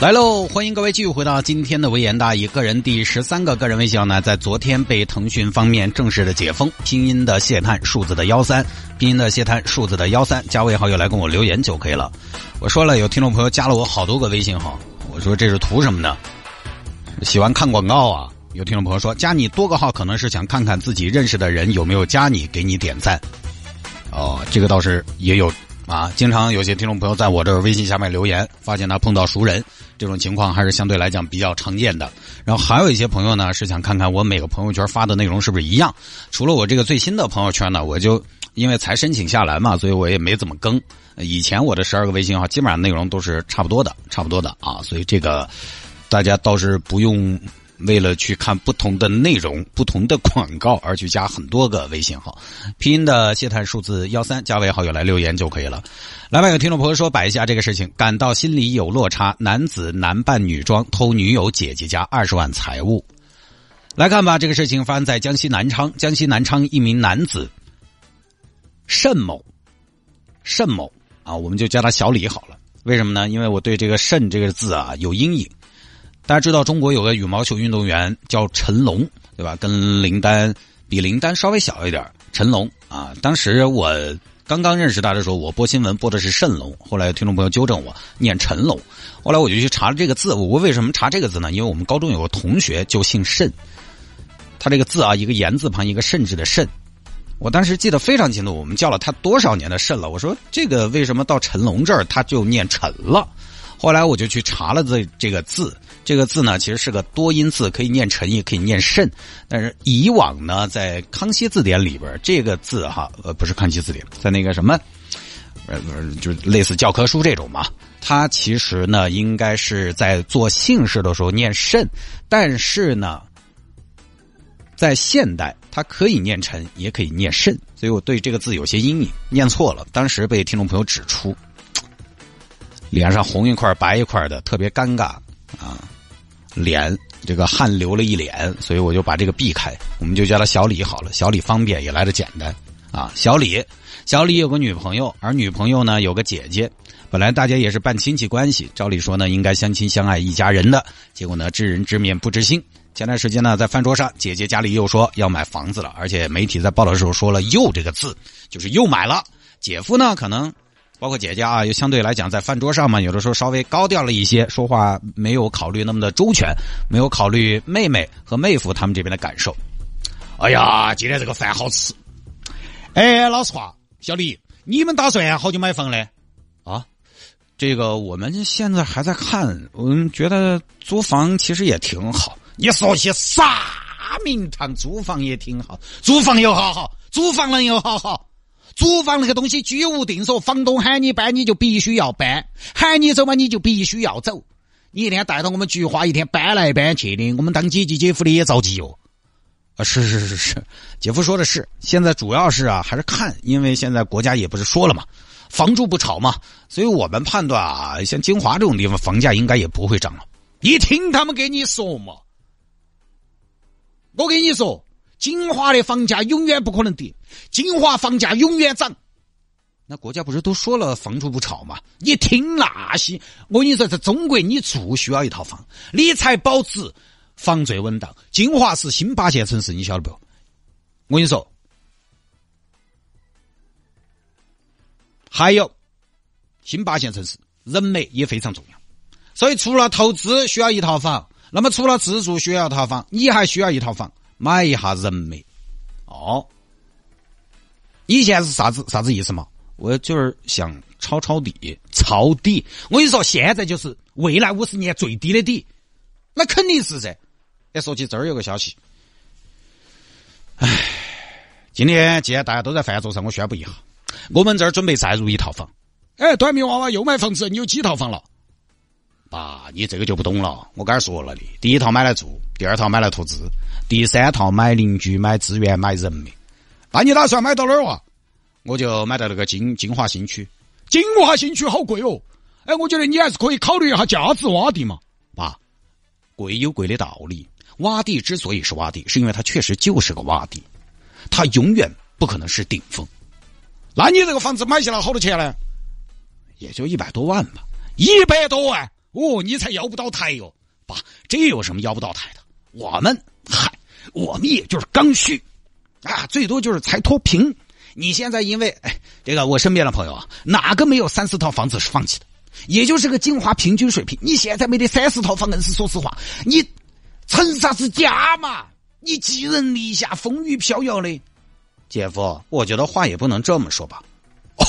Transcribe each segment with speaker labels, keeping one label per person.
Speaker 1: 来喽！欢迎各位继续回到今天的微言大义。个人第十三个个人微信号呢，在昨天被腾讯方面正式的解封。拼音的谢探，数字的幺三，拼音的谢探，数字的幺三，加微好友来跟我留言就可以了。我说了，有听众朋友加了我好多个微信号，我说这是图什么呢？喜欢看广告啊？有听众朋友说，加你多个号可能是想看看自己认识的人有没有加你，给你点赞。哦，这个倒是也有。啊，经常有些听众朋友在我这儿微信下面留言，发现他碰到熟人，这种情况还是相对来讲比较常见的。然后还有一些朋友呢，是想看看我每个朋友圈发的内容是不是一样。除了我这个最新的朋友圈呢，我就因为才申请下来嘛，所以我也没怎么更。以前我的十二个微信号基本上内容都是差不多的，差不多的啊，所以这个大家倒是不用。为了去看不同的内容、不同的广告而去加很多个微信号，拼音的谢探数字幺三加为好友来留言就可以了。来吧，有听众朋友说摆一下这个事情，感到心里有落差，男子男扮女装偷女友姐姐家二十万财物。来看吧，这个事情发生在江西南昌，江西南昌一名男子盛某，盛某啊，我们就叫他小李好了。为什么呢？因为我对这个“盛”这个字啊有阴影。大家知道中国有个羽毛球运动员叫陈龙，对吧？跟林丹比林丹稍微小一点。陈龙啊，当时我刚刚认识他的时候，我播新闻播的是谌龙，后来听众朋友纠正我念陈龙，后来我就去查了这个字。我为什么查这个字呢？因为我们高中有个同学就姓谌，他这个字啊，一个言字旁一个甚字的甚，我当时记得非常清楚。我们叫了他多少年的谌了？我说这个为什么到陈龙这儿他就念陈了？后来我就去查了这这个字。这个字呢，其实是个多音字，可以念陈，也可以念慎。但是以往呢，在康熙字典里边，这个字哈，呃，不是康熙字典，在那个什么，呃，就类似教科书这种嘛，它其实呢，应该是在做姓氏的时候念慎，但是呢，在现代它可以念陈，也可以念慎，所以我对这个字有些阴影，念错了，当时被听众朋友指出，脸上红一块白一块的，特别尴尬啊。脸这个汗流了一脸，所以我就把这个避开，我们就叫他小李好了。小李方便也来的简单啊。小李，小李有个女朋友，而女朋友呢有个姐姐。本来大家也是办亲戚关系，照理说呢应该相亲相爱一家人的，结果呢知人知面不知心。前段时间呢在饭桌上，姐姐家里又说要买房子了，而且媒体在报道的时候说了“又”这个字，就是又买了。姐夫呢可能。包括姐姐啊，又相对来讲在饭桌上嘛，有的时候稍微高调了一些，说话没有考虑那么的周全，没有考虑妹妹和妹夫他们这边的感受。哎呀，今天这个饭好吃。哎，老实话，小李，你们打算好久买房嘞？啊，这个我们现在还在看，我们觉得租房其实也挺好。你说些啥名堂？租房也挺好，租房又好好，租房人又好好。租房那个东西居无定所，房东喊你搬你就必须要搬，喊你走嘛你就必须要走。你一天带着我们菊花一天搬来搬去的，我们当姐姐姐夫的也着急哦。啊，是是是是，姐夫说的是，现在主要是啊还是看，因为现在国家也不是说了嘛，房住不炒嘛，所以我们判断啊，像金华这种地方房价应该也不会涨了。一听他们给你说嘛，我跟你说。金华的房价永远不可能跌，金华房价永远涨。那国家不是都说了房住不炒吗？你听那些，我跟你说，在中国你住需要一套房，理财保值，房最稳当。金华是新八线城市，你晓得不？我跟你说，还有新八线城市，人脉也非常重要。所以除了投资需要一套房，那么除了自住需要一套房，你还需要一套房。买一下人脉，哦，以前是啥子啥子意思嘛？我就是想抄抄底，抄底。我跟你说，现在就是未来五十年最低的底，那肯定是噻。哎，说起这儿有个消息，唉，今天既然大家都在饭桌上，我宣布一下，我们这儿准备再入一套房。哎，短命娃娃又买房子，你有几套房了？爸，你这个就不懂了。我刚才说了的，第一套买来住，第二套买来投资，第三套买邻居、买资源、买人脉。那你打算买到哪儿哇？
Speaker 2: 我就买到那个金金华新区。
Speaker 1: 金华新区好贵哦，哎，我觉得你还是可以考虑一下价值洼地嘛。
Speaker 2: 爸，贵有贵的道理。洼地之所以是洼地，是因为它确实就是个洼地，它永远不可能是顶峰。
Speaker 1: 那你这个房子买下来好多钱呢？
Speaker 2: 也就一百多万吧。
Speaker 1: 一百多万哦，你才要不到台哟。
Speaker 2: 爸，这有什么要不到台的？我们嗨，我们也就是刚需啊，最多就是才脱贫。你现在因为哎，这个我身边的朋友啊，哪个没有三四套房子是放弃的？也就是个金华平均水平。你现在没得三四套房，硬是说实话，你成啥子家嘛？你寄人篱下，风雨飘摇的。姐夫，我觉得话也不能这么说吧。
Speaker 1: 哦，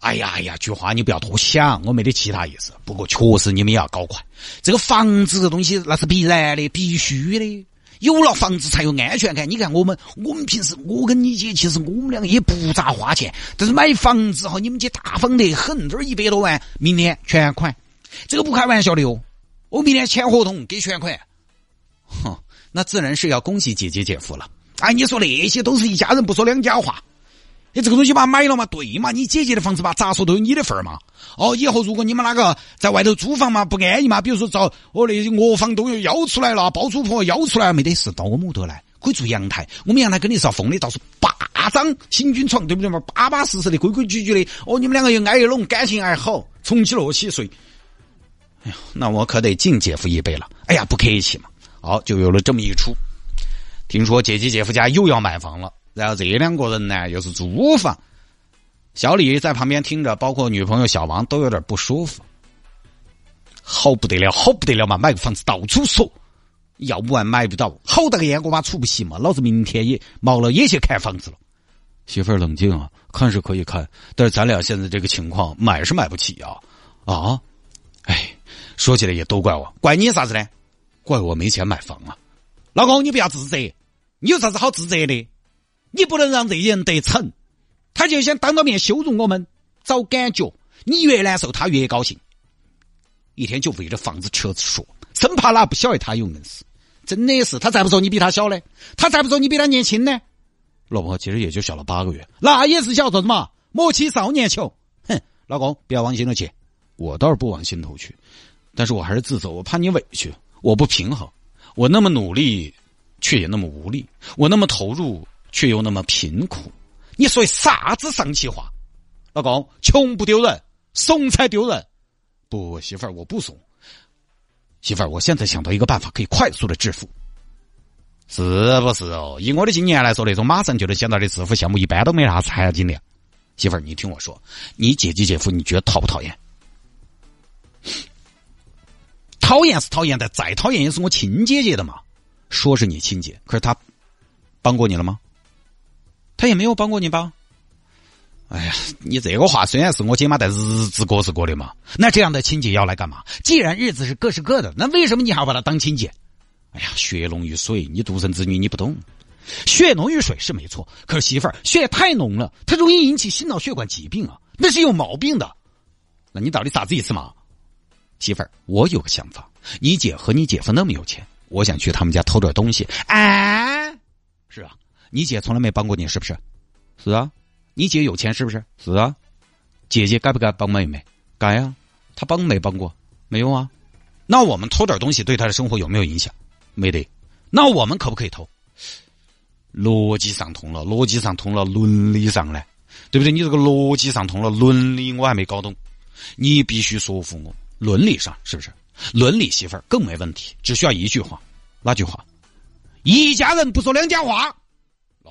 Speaker 1: 哎呀哎呀，菊花，你不要多想，我没得其他意思。不过确实你们也要搞快，这个房子这东西那是必然的，必须的。有了房子才有安全感。你看我们，我们平时我跟你姐，其实我们两个也不咋花钱，但是买房子哈，你们姐大方得很，这儿一百多万，明天全款，这个不开玩笑的哟。我明天签合同给全款。
Speaker 2: 哼，那自然是要恭喜姐姐姐夫了。
Speaker 1: 哎，你说那些都是一家人，不说两家话。你这个东西嘛，买了嘛，对嘛？你姐姐的房子嘛，咋说都有你的份儿嘛。哦，以后如果你们那个在外头租房嘛，不安逸嘛，比如说找哦那些卧房都要邀出来了，包租婆邀出来，没得事，到我们屋头来，可以住阳台。我们阳台肯定是要封的，到时候八张行军床，对不对嘛？巴巴适适的，规规矩矩的。哦，你们两个又挨一拢，感情还好，从起落起睡。
Speaker 2: 哎呀，那我可得敬姐夫一杯了。哎呀，不客气嘛。好，就有了这么一出。听说姐姐姐夫家又要买房了。然后这两个人呢，又是租房。小李在旁边听着，包括女朋友小王都有点不舒服。
Speaker 1: 好不得了，好不得了嘛！买个房子到处说，要不完买不到，好大个烟锅巴出不起嘛！老子明天也毛了，也去看房子了。
Speaker 2: 媳妇儿冷静啊，看是可以看，但是咱俩现在这个情况，买是买不起啊啊！哎，说起来也都怪我，
Speaker 1: 怪你啥子呢？
Speaker 2: 怪我没钱买房啊！
Speaker 1: 老公，你不要自责，你有啥子好自责的？你不能让这些人得逞，他就想当着面羞辱我们，找感觉。你越难受，他越高兴。一天就为了房子车子说，生怕哪不晓得他有本事。真的是，他再不说你比他小呢？他再不说你比他年轻呢？
Speaker 2: 老婆其实也就小了八个月，
Speaker 1: 那也是小子嘛。莫欺少年穷。哼，老公不要往心头去。
Speaker 2: 我倒是不往心头去，但是我还是自责，我怕你委屈，我不平衡。我那么努力，却也那么无力。我那么投入。却又那么贫苦，
Speaker 1: 你说啥子丧气话？老公，穷不丢人，怂才丢人。
Speaker 2: 不，媳妇儿，我不怂。媳妇儿，我现在想到一个办法，可以快速的致富。
Speaker 1: 是不是哦？以我的经验来说，那种马上就能想到的致富项目，一般都没啥含金量。
Speaker 2: 媳妇儿，你听我说，你姐姐姐夫，你觉得讨不讨厌？
Speaker 1: 讨厌是讨厌，但再讨厌也是我亲姐姐的嘛。
Speaker 2: 说是你亲姐，可是他帮过你了吗？
Speaker 1: 他也没有帮过你吧？
Speaker 2: 哎呀，你这个话虽然是我姐妈，但日子过是过的嘛。
Speaker 1: 那这样的亲戚要来干嘛？既然日子是各是各的，那为什么你还要把他当亲戚？
Speaker 2: 哎呀，血浓于水，你独生子女你不懂。
Speaker 1: 血浓于水是没错，可是媳妇儿血太浓了，它容易引起心脑血管疾病啊，那是有毛病的。
Speaker 2: 那你到底啥子意思嘛？媳妇儿，我有个想法，你姐和你姐夫那么有钱，我想去他们家偷点东西。
Speaker 1: 啊，
Speaker 2: 是啊。你姐从来没帮过你，是不是？
Speaker 1: 是啊。
Speaker 2: 你姐有钱，是不是？
Speaker 1: 是啊。
Speaker 2: 姐姐该不该帮妹妹？
Speaker 1: 该啊。
Speaker 2: 她帮没帮过？
Speaker 1: 没有啊。
Speaker 2: 那我们偷点东西对她的生活有没有影响？
Speaker 1: 没得。
Speaker 2: 那我们可不可以偷？
Speaker 1: 逻辑上通了，逻辑上通了，伦理上呢？对不对？你这个逻辑上通了，伦理我还没搞懂。你必须说服我，
Speaker 2: 伦理上是不是？伦理媳妇儿更没问题，只需要一句话。
Speaker 1: 哪句话？一家人不说两家话。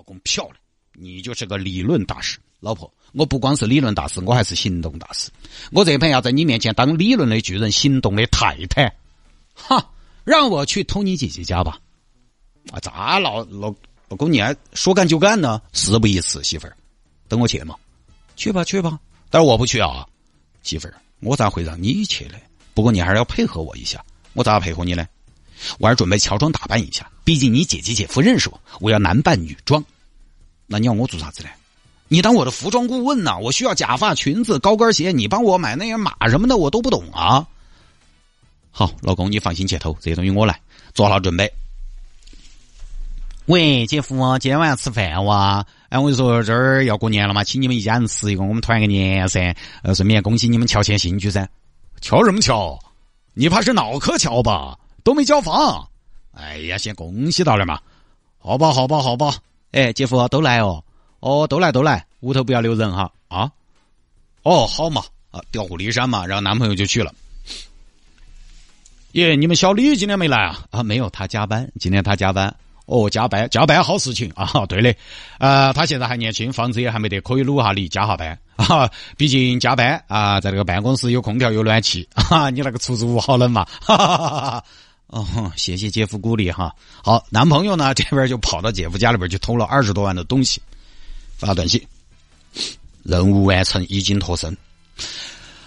Speaker 2: 老公漂亮，你就是个理论大师。
Speaker 1: 老婆，我不光是理论大师，我还是行动大师。我这盘要在你面前当理论的巨人，行动的太太。
Speaker 2: 哈，让我去偷你姐姐家吧。
Speaker 1: 啊，咋老老老公你还说干就干呢？
Speaker 2: 事不宜迟，媳妇儿，等我去嘛。
Speaker 1: 去吧去吧，
Speaker 2: 但是我不去啊，
Speaker 1: 媳妇儿，我咋会让你去呢？不过你还是要配合我一下。
Speaker 2: 我咋配合你呢？我还准备乔装打扮一下，毕竟你姐姐姐夫认识我，我要男扮女装。
Speaker 1: 那你要我做啥子呢？你当我的服装顾问呐？我需要假发、裙子、高跟鞋，你帮我买那些码什么的，我都不懂啊。
Speaker 2: 好，老公，你放心去偷，这些东西我来，做好准备。
Speaker 1: 喂，姐夫，今天晚上吃饭哇？哎，我就说这儿要过年了嘛，请你们一家人吃一个，我们团个年噻。呃，顺便恭喜你们乔迁新居噻。
Speaker 3: 乔什么乔？你怕是脑壳乔吧？都没交房。
Speaker 1: 哎呀，先恭喜到了嘛。
Speaker 3: 好吧，好吧，好吧。
Speaker 1: 哎，姐夫都来哦。哦，都来都来，屋头不要留人哈。
Speaker 3: 啊？哦，好嘛。啊，调虎离山嘛，然后男朋友就去了。耶，你们小李今天没来啊？
Speaker 1: 啊，没有，他加班，今天他加班。
Speaker 3: 哦，加班加班好事情啊！对的，呃，他现在还年轻，房子也还没得，可以努下力加下班啊。毕竟加班啊，在这个办公室有空调有暖气啊，你那个出租屋好冷嘛。哈哈哈哈
Speaker 1: 哦，谢谢姐夫鼓励哈。好，男朋友呢 这边就跑到姐夫家里边去偷了二十多万的东西，发短信，任务完成，已经脱身。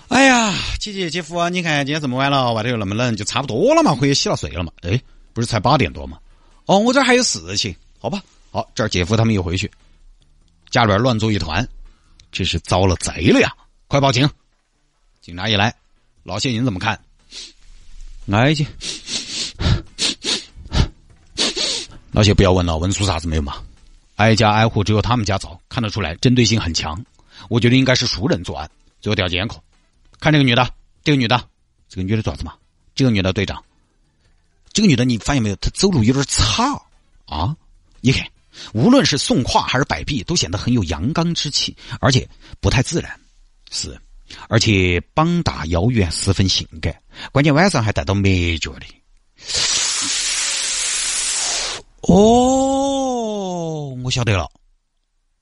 Speaker 1: 哎呀，姐姐姐夫，你看今天这么晚了，外头又那么冷，就差不多了嘛，可以洗了睡了嘛。
Speaker 3: 哎，不是才八点多吗？
Speaker 1: 哦，我这还有事情，好吧。好，这儿姐夫他们一回去，家里边乱作一团，这是遭了贼了呀！快报警！警察一来，老谢您怎么看？
Speaker 3: 来去。
Speaker 1: 老谢不要问了，问出啥子没有嘛？挨家挨户只有他们家找，看得出来针对性很强。我觉得应该是熟人作案。最后调监控，看这个女的，这个女的，这个女的爪子嘛？这个女的队长。这个女的，你发现没有？她走路有点差啊！你看，无论是送胯还是摆臂，都显得很有阳刚之气，而且不太自然。是，而且膀大腰圆，十分性感。关键晚上还带到美脚的。哦，我晓得了，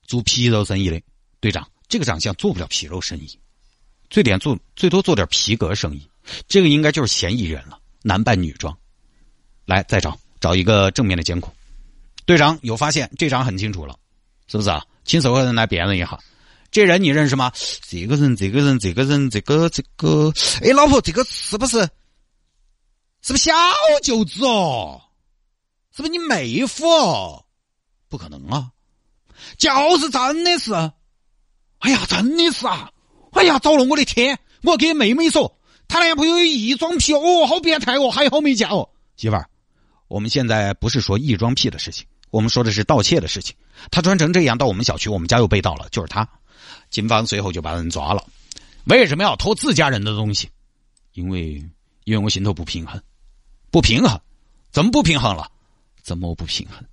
Speaker 1: 做皮肉生意。的队长，这个长相做不了皮肉生意，最点做最多做点皮革生意。这个应该就是嫌疑人了，男扮女装。来，再找找一个正面的监控。队长有发现，这张很清楚了，是不是啊？请所有人来辨认一下，这人你认识吗？这个人，这个人，这个人，这个这个，哎，老婆，这个是不是？是不是小舅子哦？是不是你妹夫？不可能啊！就是真的是。哎呀，真的是啊！哎呀，糟了，我的天！我给妹妹说，她男朋友有异装癖哦，好变态哦，还好没嫁哦，媳妇儿。我们现在不是说异装癖的事情，我们说的是盗窃的事情。他穿成这样到我们小区，我们家又被盗了，就是他。警方随后就把人抓了。为什么要偷自家人的东西？因为，因为我心头不平衡，不平衡，怎么不平衡了？怎么不平衡？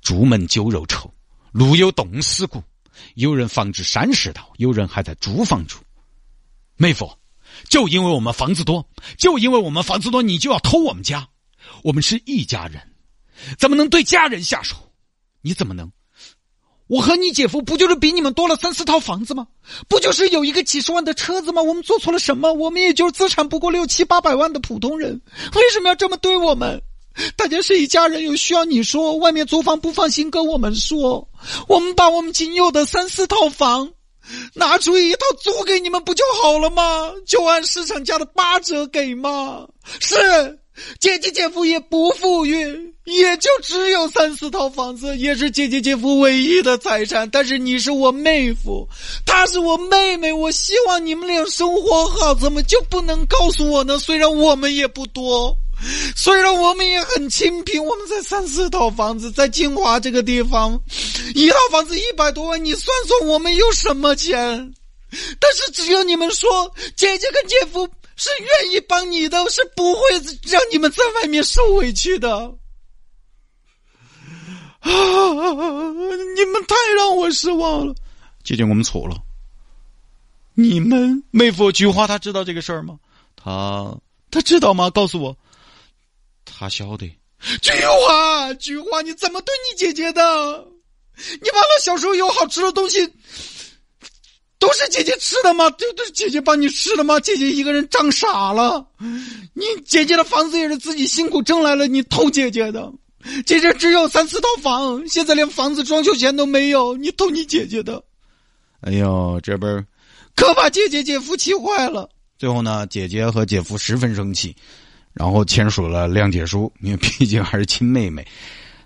Speaker 1: 朱门酒肉臭，路有冻死骨。有人房子三十套，有人还在租房住。妹夫，就因为我们房子多，就因为我们房子多，你就要偷我们家？我们是一家人，怎么能对家人下手？你怎么能？我和你姐夫不就是比你们多了三四套房子吗？不就是有一个几十万的车子吗？我们做错了什么？我们也就是资产不过六七八百万的普通人，为什么要这么对我们？大家是一家人，有需要你说。外面租房不放心，跟我们说。我们把我们仅有的三四套房拿出一套租给你们，不就好了吗？就按市场价的八折给吗？是。姐姐姐夫也不富裕，也就只有三四套房子，也是姐姐姐夫唯一的财产。但是你是我妹夫，她是我妹妹，我希望你们俩生活好，怎么就不能告诉我呢？虽然我们也不多，虽然我们也很清贫，我们才三四套房子，在金华这个地方，一套房子一百多万，你算算我们有什么钱？但是只有你们说，姐姐跟姐夫。是愿意帮你的，是不会让你们在外面受委屈的。啊！你们太让我失望了，姐姐，我们错了。你们妹夫菊花他知道这个事儿吗？他他知道吗？告诉我，他晓得。菊花，菊花，你怎么对你姐姐的？你忘了小时候有好吃的东西。都是姐姐吃的吗？都都是姐姐帮你吃的吗？姐姐一个人长傻了。你姐姐的房子也是自己辛苦挣来了，你偷姐姐的。姐姐只有三四套房，现在连房子装修钱都没有，你偷你姐姐的。哎呦，这边可把姐姐姐夫气坏了。最后呢，姐姐和姐夫十分生气，然后签署了谅解书，因为毕竟还是亲妹妹。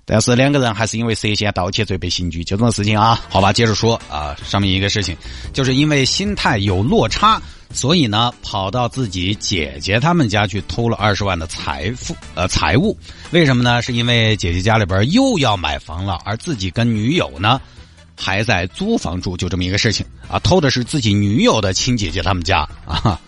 Speaker 1: 但是两个人还是因为涉嫌盗窃罪被刑拘，就这种事情啊。好吧，接着说啊，上面一个事情，就是因为心态有落差，所以呢，跑到自己姐姐他们家去偷了二十万的财富呃财物。为什么呢？是因为姐姐家里边又要买房了，而自己跟女友呢还在租房住，就这么一个事情啊。偷的是自己女友的亲姐姐他们家啊，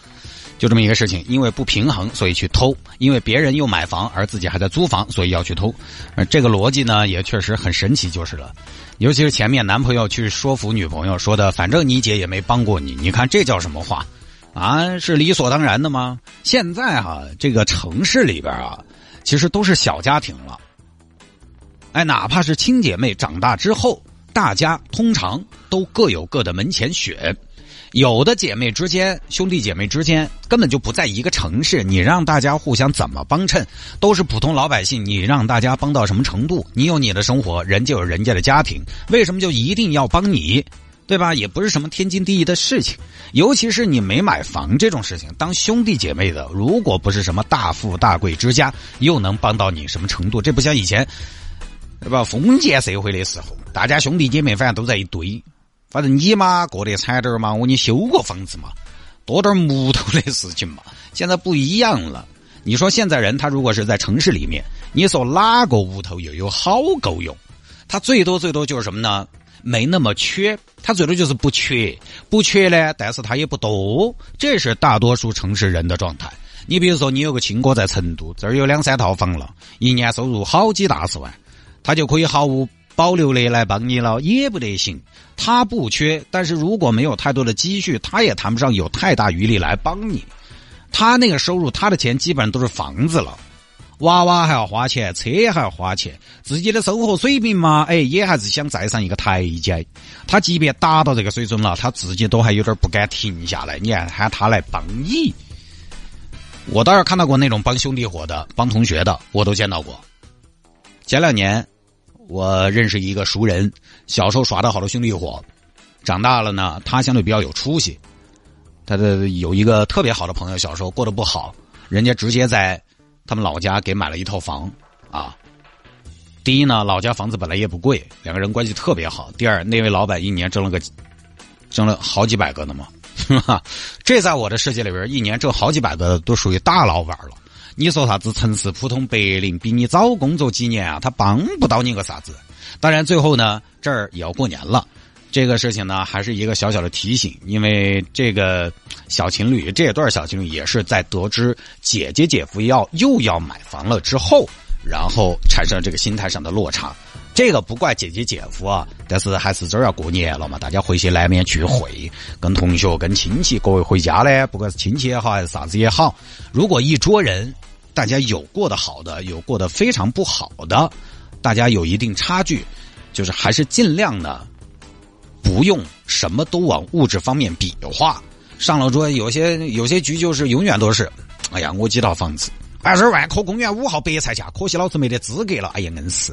Speaker 1: 就这么一个事情。因为不平衡，所以去偷；因为别人又买房，而自己还在租房，所以要去偷。而这个逻辑呢，也确实很神奇，就是了。尤其是前面男朋友去说服女朋友说的，反正你姐也没帮过你，你看这叫什么话啊？是理所当然的吗？现在哈，这个城市里边啊，其实都是小家庭了。哎，哪怕是亲姐妹长大之后。大家通常都各有各的门前雪，有的姐妹之间、兄弟姐妹之间根本就不在一个城市，你让大家互相怎么帮衬？都是普通老百姓，你让大家帮到什么程度？你有你的生活，人就有人家的家庭，为什么就一定要帮你？对吧？也不是什么天经地义的事情。尤其是你没买房这种事情，当兄弟姐妹的，如果不是什么大富大贵之家，又能帮到你什么程度？这不像以前。对吧？封建社会的时候，大家兄弟姐妹反正都在一堆，反正你嘛过得惨点嘛，我给你修个房子嘛，多点木头的事情嘛。现在不一样了，你说现在人他如果是在城市里面，你说哪个屋头又有好够用？他最多最多就是什么呢？没那么缺，他最多就是不缺，不缺呢，但是他也不多，这是大多数城市人的状态。你比如说，你有个亲哥在成都，这儿有两三套房了，一年收入好几大十万。他就可以毫无保留的来帮你了，也不得行。他不缺，但是如果没有太多的积蓄，他也谈不上有太大余力来帮你。他那个收入，他的钱基本上都是房子了，娃娃还要花钱，车还要花钱，自己的生活水平嘛，哎，也还是想再上一个台阶。他即便达到这个水准了，他自己都还有点不敢停下来。你还，喊他来帮你，我倒是看到过那种帮兄弟伙的，帮同学的，我都见到过。前两年。我认识一个熟人，小时候耍的好多兄弟伙，长大了呢，他相对比较有出息。他的有一个特别好的朋友，小时候过得不好，人家直接在他们老家给买了一套房啊。第一呢，老家房子本来也不贵，两个人关系特别好。第二，那位老板一年挣了个挣了好几百个呢嘛，这在我的世界里边，一年挣好几百个都属于大老板了。你说啥子城市普通白领比你早工作几年啊？他帮不到你个啥子。当然，最后呢，这儿也要过年了，这个事情呢，还是一个小小的提醒。因为这个小情侣，这段小情侣也是在得知姐姐姐夫要又要买房了之后，然后产生这个心态上的落差。这个不怪姐姐姐夫啊，但是还是这儿要过年了嘛，大家回去难免聚会，跟同学、跟亲戚，各位回家呢，不管是亲戚也好，还是啥子也好，如果一桌人。大家有过得好的，有过得非常不好的，大家有一定差距，就是还是尽量呢，不用什么都往物质方面比划。上了桌，有些有些局就是永远都是，哎呀，我几套房子，二十万，科公园五号白菜价，可惜老子没得资格了。哎呀，硬是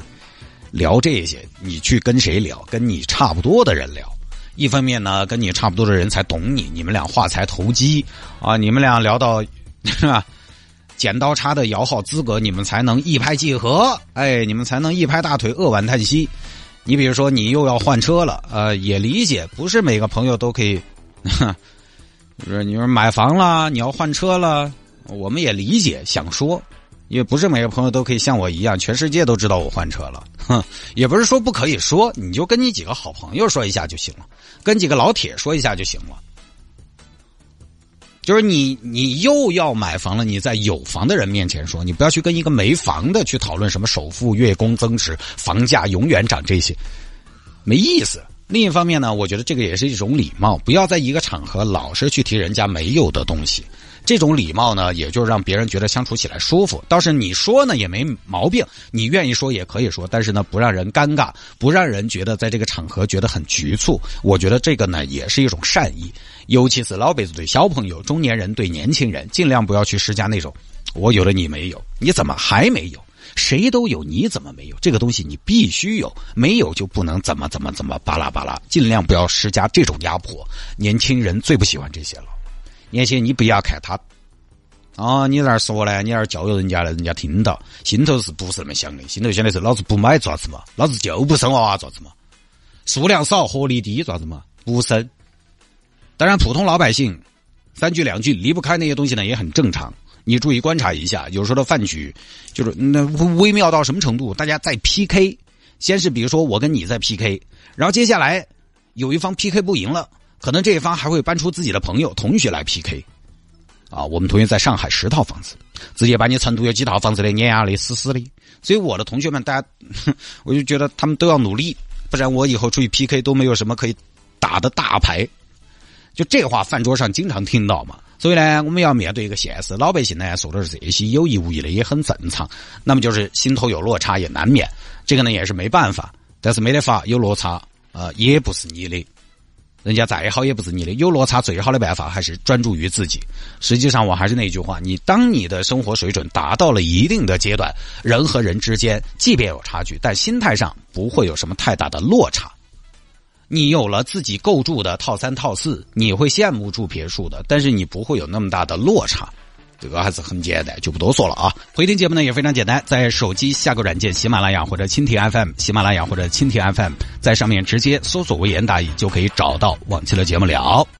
Speaker 1: 聊这些，你去跟谁聊？跟你差不多的人聊。一方面呢，跟你差不多的人才懂你，你们俩话才投机啊，你们俩聊到 是吧？剪刀差的摇号资格，你们才能一拍即合。哎，你们才能一拍大腿，扼腕叹息。你比如说，你又要换车了，呃，也理解，不是每个朋友都可以。就是你说买房了，你要换车了，我们也理解，想说，也不是每个朋友都可以像我一样，全世界都知道我换车了。哼，也不是说不可以说，你就跟你几个好朋友说一下就行了，跟几个老铁说一下就行了。就是你，你又要买房了，你在有房的人面前说，你不要去跟一个没房的去讨论什么首付、月供增值、房价永远涨这些，没意思。另一方面呢，我觉得这个也是一种礼貌，不要在一个场合老是去提人家没有的东西。这种礼貌呢，也就让别人觉得相处起来舒服。倒是你说呢也没毛病，你愿意说也可以说，但是呢不让人尴尬，不让人觉得在这个场合觉得很局促。我觉得这个呢也是一种善意，尤其是老辈子对小朋友、中年人对年轻人，尽量不要去施加那种我有了你没有，你怎么还没有？谁都有，你怎么没有？这个东西你必须有，没有就不能怎么怎么怎么巴拉巴拉，尽量不要施加这种压迫。年轻人最不喜欢这些了。年轻人，你不要看他，啊，你在那说呢，你在那教育人家了，人家听到，心头是不是那么想的？心头想的是，老子不买爪子嘛，老子就不生娃娃爪子嘛，数量少，活力低爪子嘛，不生。当然，普通老百姓三句两句离不开那些东西呢，也很正常。你注意观察一下，有时候的饭局，就是那微妙到什么程度？大家在 PK，先是比如说我跟你在 PK，然后接下来有一方 PK 不赢了，可能这一方还会搬出自己的朋友、同学来 PK。啊，我们同学在上海十套房子，直接把你成都有几套房子的碾压的死死的。所以我的同学们，大家，我就觉得他们都要努力，不然我以后出去 PK 都没有什么可以打的大牌。就这话，饭桌上经常听到嘛。所以呢，我们要面对一个现实，老百姓呢说的是这些，有意无意的也很正常。那么就是心头有落差也难免，这个呢也是没办法。但是没得法，有落差啊，也不是你的。人家再好也不是你的，有落差最好的办法还是专注于自己。实际上，我还是那句话，你当你的生活水准达到了一定的阶段，人和人之间即便有差距，但心态上不会有什么太大的落差。你有了自己构筑的套三套四，你会羡慕住别墅的，但是你不会有那么大的落差。这个还是很简单，就不多说了啊。回听节目呢也非常简单，在手机下个软件喜马拉雅或者蜻蜓 FM，喜马拉雅或者蜻蜓 FM，在上面直接搜索“微言大义”就可以找到往期的节目了。